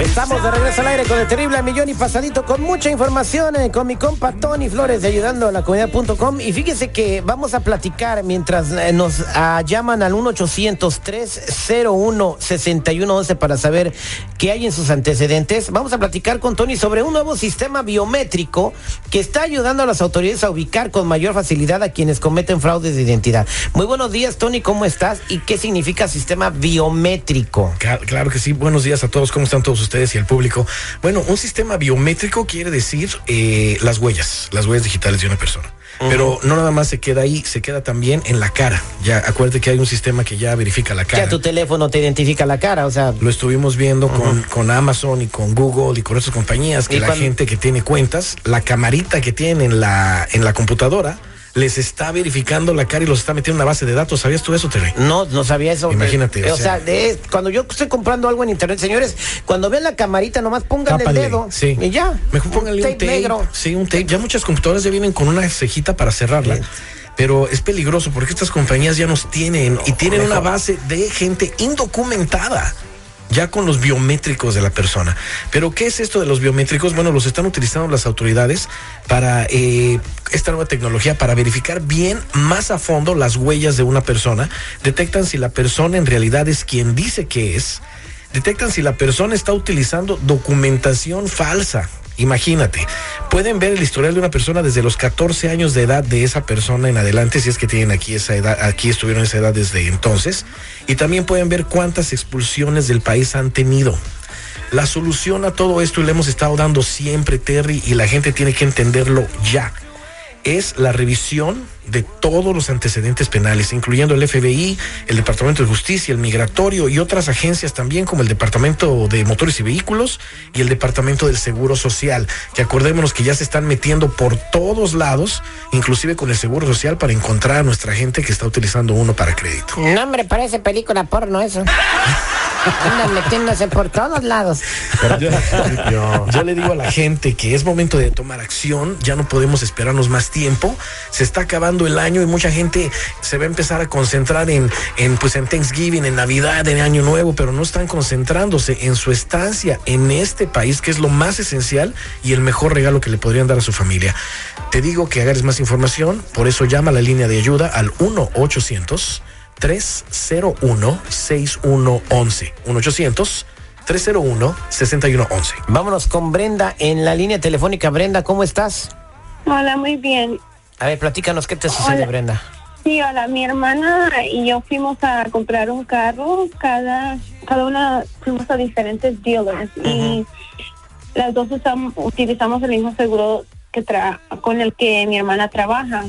Estamos de regreso al aire con el terrible millón y pasadito con mucha información eh, con mi compa Tony Flores de ayudando a la comunidad.com y fíjese que vamos a platicar mientras eh, nos ah, llaman al 1-800-301-6111 para saber qué hay en sus antecedentes. Vamos a platicar con Tony sobre un nuevo sistema biométrico que está ayudando a las autoridades a ubicar con mayor facilidad a quienes cometen fraudes de identidad. Muy buenos días Tony, ¿cómo estás? ¿Y qué significa sistema biométrico? Claro, claro que sí. Buenos días a todos. ¿Cómo están todos ustedes? Y el público. Bueno, un sistema biométrico quiere decir eh, las huellas, las huellas digitales de una persona. Pero no nada más se queda ahí, se queda también en la cara. Ya acuérdate que hay un sistema que ya verifica la cara. Ya tu teléfono te identifica la cara, o sea. Lo estuvimos viendo con, con Amazon y con Google y con otras compañías que la gente que tiene cuentas, la camarita que tiene en la, en la computadora les está verificando la cara y los está metiendo en una base de datos. ¿Sabías tú eso, Terry? No, no sabía eso. Imagínate. o, sea, cuando yo estoy comprando algo en internet, señores, cuando vean la camarita, nomás pongan el dedo. Sí. Y ya. Mejor pónganle un tape. Negro. Sí, un tape. Ya muchas computadoras ya vienen con una cejita para cerrarla. Pero es peligroso porque estas compañías ya nos tienen y tienen una base de gente indocumentada ya con los biométricos de la persona. Pero ¿qué es esto de los biométricos? Bueno, los están utilizando las autoridades para eh, esta nueva tecnología, para verificar bien, más a fondo, las huellas de una persona. Detectan si la persona en realidad es quien dice que es. Detectan si la persona está utilizando documentación falsa Imagínate, pueden ver el historial de una persona desde los 14 años de edad de esa persona en adelante, si es que tienen aquí esa edad, aquí estuvieron esa edad desde entonces, y también pueden ver cuántas expulsiones del país han tenido. La solución a todo esto, le hemos estado dando siempre, Terry, y la gente tiene que entenderlo ya, es la revisión de todos los antecedentes penales, incluyendo el FBI, el Departamento de Justicia, el Migratorio y otras agencias también como el Departamento de Motores y Vehículos y el Departamento del Seguro Social, que acordémonos que ya se están metiendo por todos lados, inclusive con el Seguro Social para encontrar a nuestra gente que está utilizando uno para crédito. No, hombre, parece película porno eso. Andan metiéndose por todos lados. yo, le digo a la gente que es momento de tomar acción, ya no podemos esperarnos más tiempo, se está acabando el año y mucha gente se va a empezar a concentrar en, en, pues en Thanksgiving, en Navidad, en Año Nuevo, pero no están concentrándose en su estancia en este país, que es lo más esencial y el mejor regalo que le podrían dar a su familia. Te digo que agarres más información, por eso llama a la línea de ayuda al 1 800 301-6111. 1-800-301-6111. Vámonos con Brenda en la línea telefónica. Brenda, ¿cómo estás? Hola, muy bien. A ver, platícanos, ¿qué te sucede, Brenda? Sí, hola, mi hermana y yo fuimos a comprar un carro, cada, cada una fuimos a diferentes dealers y las dos utilizamos el mismo seguro que con el que mi hermana trabaja.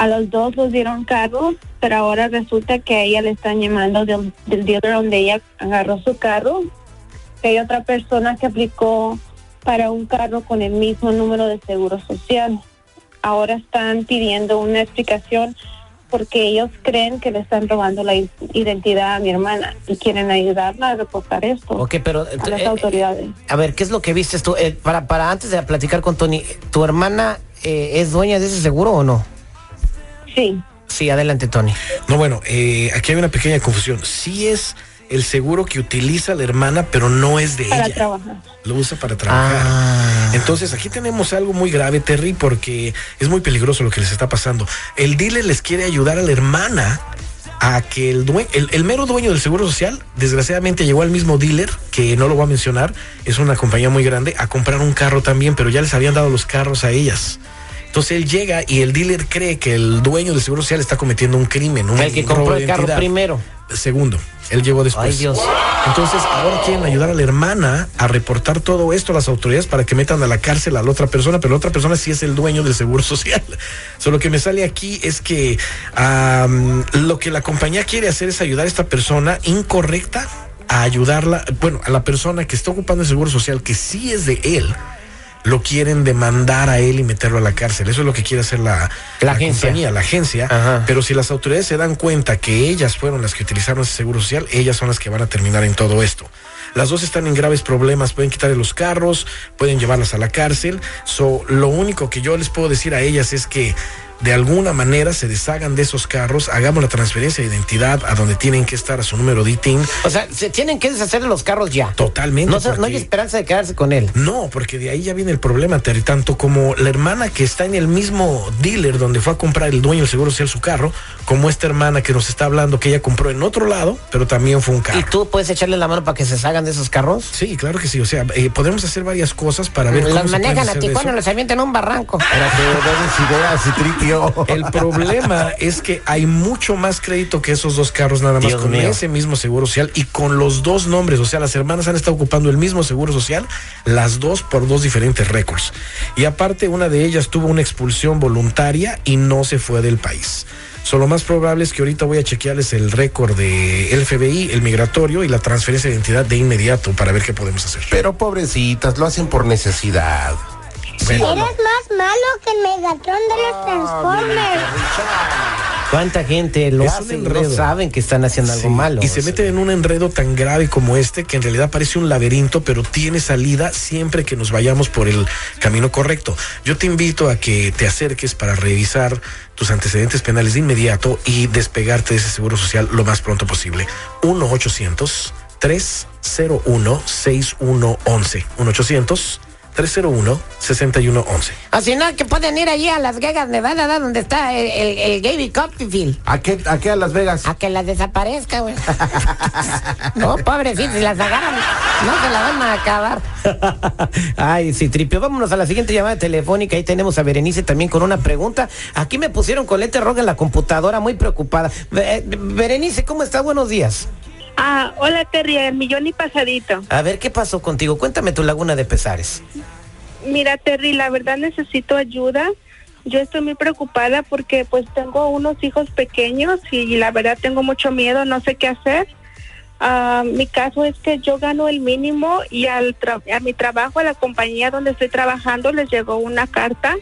A los dos los dieron carros, pero ahora resulta que a ella le están llamando del, del dealer donde ella agarró su carro, que hay otra persona que aplicó para un carro con el mismo número de seguro social. Ahora están pidiendo una explicación porque ellos creen que le están robando la identidad a mi hermana y quieren ayudarla a reportar esto Ok, pero, a las eh, autoridades. A ver, ¿qué es lo que viste tú? Eh, para, para antes de platicar con Tony, ¿tu hermana eh, es dueña de ese seguro o no? Sí. Sí, adelante, Tony. No, bueno, eh, aquí hay una pequeña confusión. Sí es el seguro que utiliza la hermana, pero no es de para ella. trabajar. Lo usa para trabajar. Ah. Entonces, aquí tenemos algo muy grave, Terry, porque es muy peligroso lo que les está pasando. El dealer les quiere ayudar a la hermana a que el, dueño, el, mero dueño del Seguro Social, desgraciadamente llegó al mismo dealer, que no lo voy a mencionar, es una compañía muy grande, a comprar un carro también, pero ya les habían dado los carros a ellas. Entonces él llega y el dealer cree que el dueño del seguro social está cometiendo un crimen. Un, el que compró el carro primero. Segundo, él llegó después. Ay, Dios. Entonces ahora quieren ayudar a la hermana a reportar todo esto a las autoridades para que metan a la cárcel a la otra persona, pero la otra persona sí es el dueño del seguro social. Solo que me sale aquí es que lo que la compañía quiere hacer es ayudar a esta persona incorrecta a ayudarla, bueno, a la persona que está ocupando el seguro social, que sí es de él lo quieren demandar a él y meterlo a la cárcel. Eso es lo que quiere hacer la, la, agencia. compañía, la agencia. Pero si las autoridades se dan cuenta que ellas fueron las que utilizaron ese seguro social, ellas son las que van a terminar en todo esto. Las dos están en graves problemas, pueden quitarle los carros, pueden llevarlas a la cárcel. So, lo único que yo les puedo decir a ellas es que de alguna manera se deshagan de esos carros, hagamos la transferencia de identidad a donde tienen que estar a su número de ITIN. O sea, se tienen que deshacer de los carros ya. Totalmente. No, no hay esperanza de quedarse con él. No, porque de ahí ya viene el problema, Terry. Tanto como la hermana que está en el mismo dealer donde fue a comprar el dueño del seguro social su carro, como esta hermana que nos está hablando que ella compró en otro lado, pero también fue un carro. ¿Y tú puedes echarle la mano para que se salgan de esos carros? Sí, claro que sí. O sea, eh, podemos hacer varias cosas para ver los cómo manejan a Tijuana, los avientan a un barranco. Para que den ideas y El problema es que hay mucho más crédito que esos dos carros nada más Dios con mío. ese mismo seguro social y con los dos nombres. O sea, las hermanas han estado ocupando el mismo seguro social, las dos por dos diferentes récords. Y aparte, una de ellas tuvo una expulsión voluntaria y no se fue del país. So, lo más probable es que ahorita voy a chequearles el récord de el FBI, el migratorio y la transferencia de identidad de inmediato para ver qué podemos hacer. Pero pobrecitas, lo hacen por necesidad. Eres más malo que el Megatron de los Transformers. ¿Cuánta gente lo hace y no saben que están haciendo algo Sí, malo? Y se meten en un enredo tan grave como este que en realidad parece un laberinto, pero tiene salida siempre que nos vayamos por el camino correcto. Yo te invito a que te acerques para revisar tus antecedentes penales de inmediato y despegarte de ese seguro social lo más pronto posible. 1 800 301 6111 1 800 301 6111 Así no, que pueden ir allí a Las Vegas, Nevada, ¿da? donde está el, el, el Gaby Copperfield. ¿A qué, ¿A qué a Las Vegas? A que las desaparezca, güey. no, pobrecito, si las agarran, no se la van a acabar. Ay, sí, tripio. Vámonos a la siguiente llamada telefónica. Ahí tenemos a Berenice también con una pregunta. Aquí me pusieron colete roja en la computadora, muy preocupada. Be- Berenice, ¿cómo está? Buenos días. Ah, hola Terry, el millón y pasadito. A ver, ¿qué pasó contigo? Cuéntame tu laguna de pesares. Mira Terry, la verdad necesito ayuda. Yo estoy muy preocupada porque pues tengo unos hijos pequeños y la verdad tengo mucho miedo, no sé qué hacer. Ah, mi caso es que yo gano el mínimo y al tra- a mi trabajo, a la compañía donde estoy trabajando, les llegó una carta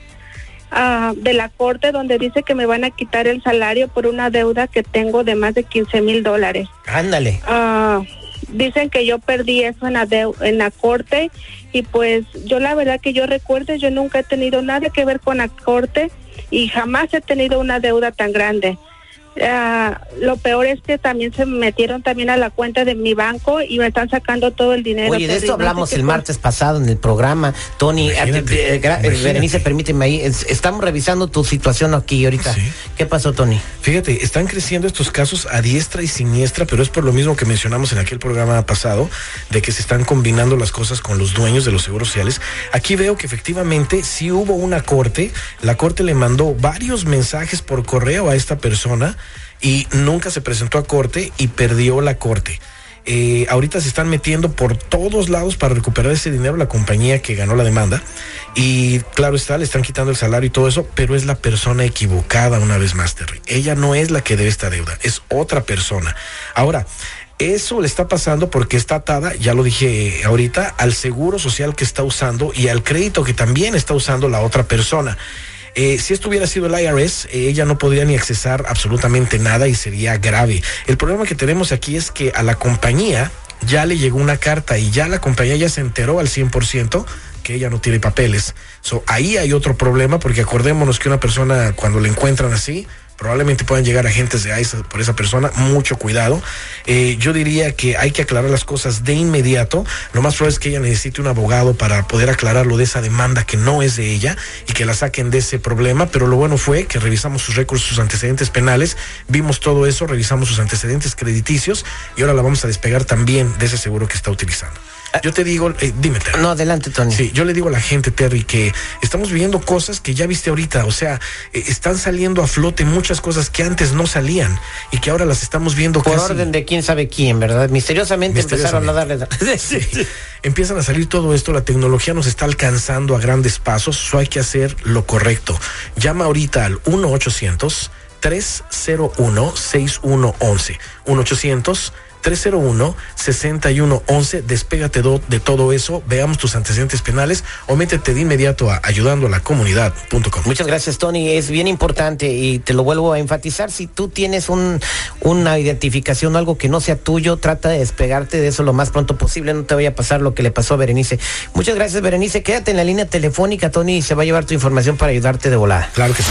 ah, de la corte donde dice que me van a quitar el salario por una deuda que tengo de más de 15 mil dólares. Ándale. Ah, dicen que yo perdí eso en la, deu- en la corte y pues yo la verdad que yo recuerde, yo nunca he tenido nada que ver con la corte y jamás he tenido una deuda tan grande. Ah, lo peor es que también se metieron también a la cuenta de mi banco y me están sacando todo el dinero. Oye, de esto No sé hablamos el martes pasado en el programa. Tony, Imagínate, eh, eh, eh, imagínate. Berenice, permíteme ahí. Es- estamos revisando tu situación aquí ahorita. Sí. ¿Qué pasó, Tony? Fíjate, están creciendo estos casos a diestra y siniestra, pero es por lo mismo que mencionamos en aquel programa pasado, de que se están combinando las cosas con los dueños de los seguros sociales. Aquí veo que efectivamente sí hubo una corte, la corte le mandó varios mensajes por correo a esta persona y nunca se presentó a corte y perdió la corte. Eh, ahorita se están metiendo por todos lados para recuperar ese dinero la compañía que ganó la demanda. Y claro está, le están quitando el salario y todo eso, pero es la persona equivocada una vez más, Terry. Ella no es la que debe esta deuda, es otra persona. Ahora, eso le está pasando porque está atada, ya lo dije ahorita, al seguro social que está usando y al crédito que también está usando la otra persona. Eh, si esto hubiera sido el IRS, eh, ella no podría ni accesar absolutamente nada y sería grave. El problema que tenemos aquí es que a la compañía ya le llegó una carta y ya la compañía ya se enteró al 100% que ella no tiene papeles. So, ahí hay otro problema porque acordémonos que una persona cuando le encuentran así, probablemente puedan llegar agentes de ICE por esa persona, mucho cuidado. Eh, yo diría que hay que aclarar las cosas de inmediato. Lo más probable es que ella necesite un abogado para poder aclararlo de esa demanda que no es de ella y que la saquen de ese problema. Pero lo bueno fue que revisamos sus récords, sus antecedentes penales, vimos todo eso, revisamos sus antecedentes crediticios y ahora la vamos a despegar también de ese seguro que está utilizando. Yo te digo, eh, dime, Terry. No, adelante, Tony. Sí, yo le digo a la gente, Terry, que estamos viviendo cosas que ya viste ahorita, o sea, eh, están saliendo a flote muchas cosas que antes no salían y que ahora las estamos viendo Por casi- orden de quién sabe quién, ¿verdad? Misteriosamente, empezaron a darle. Sí. Empiezan a salir todo esto, la tecnología nos está alcanzando a grandes pasos, so hay que hacer lo correcto. Llama ahorita al 1 800 301 6111 1 800 301-6111. Despégate de todo eso, veamos tus antecedentes penales o métete de inmediato a ayudando a la comunidad.com. Muchas gracias, Tony. Es bien importante y te lo vuelvo a enfatizar. Si tú tienes un, una identificación o algo que no sea tuyo, trata de despegarte de eso lo más pronto posible. No te vaya a pasar lo que le pasó a Berenice. Muchas gracias, Berenice. Quédate en la línea telefónica, Tony, y se va a llevar tu información para ayudarte de volada. Claro que sí.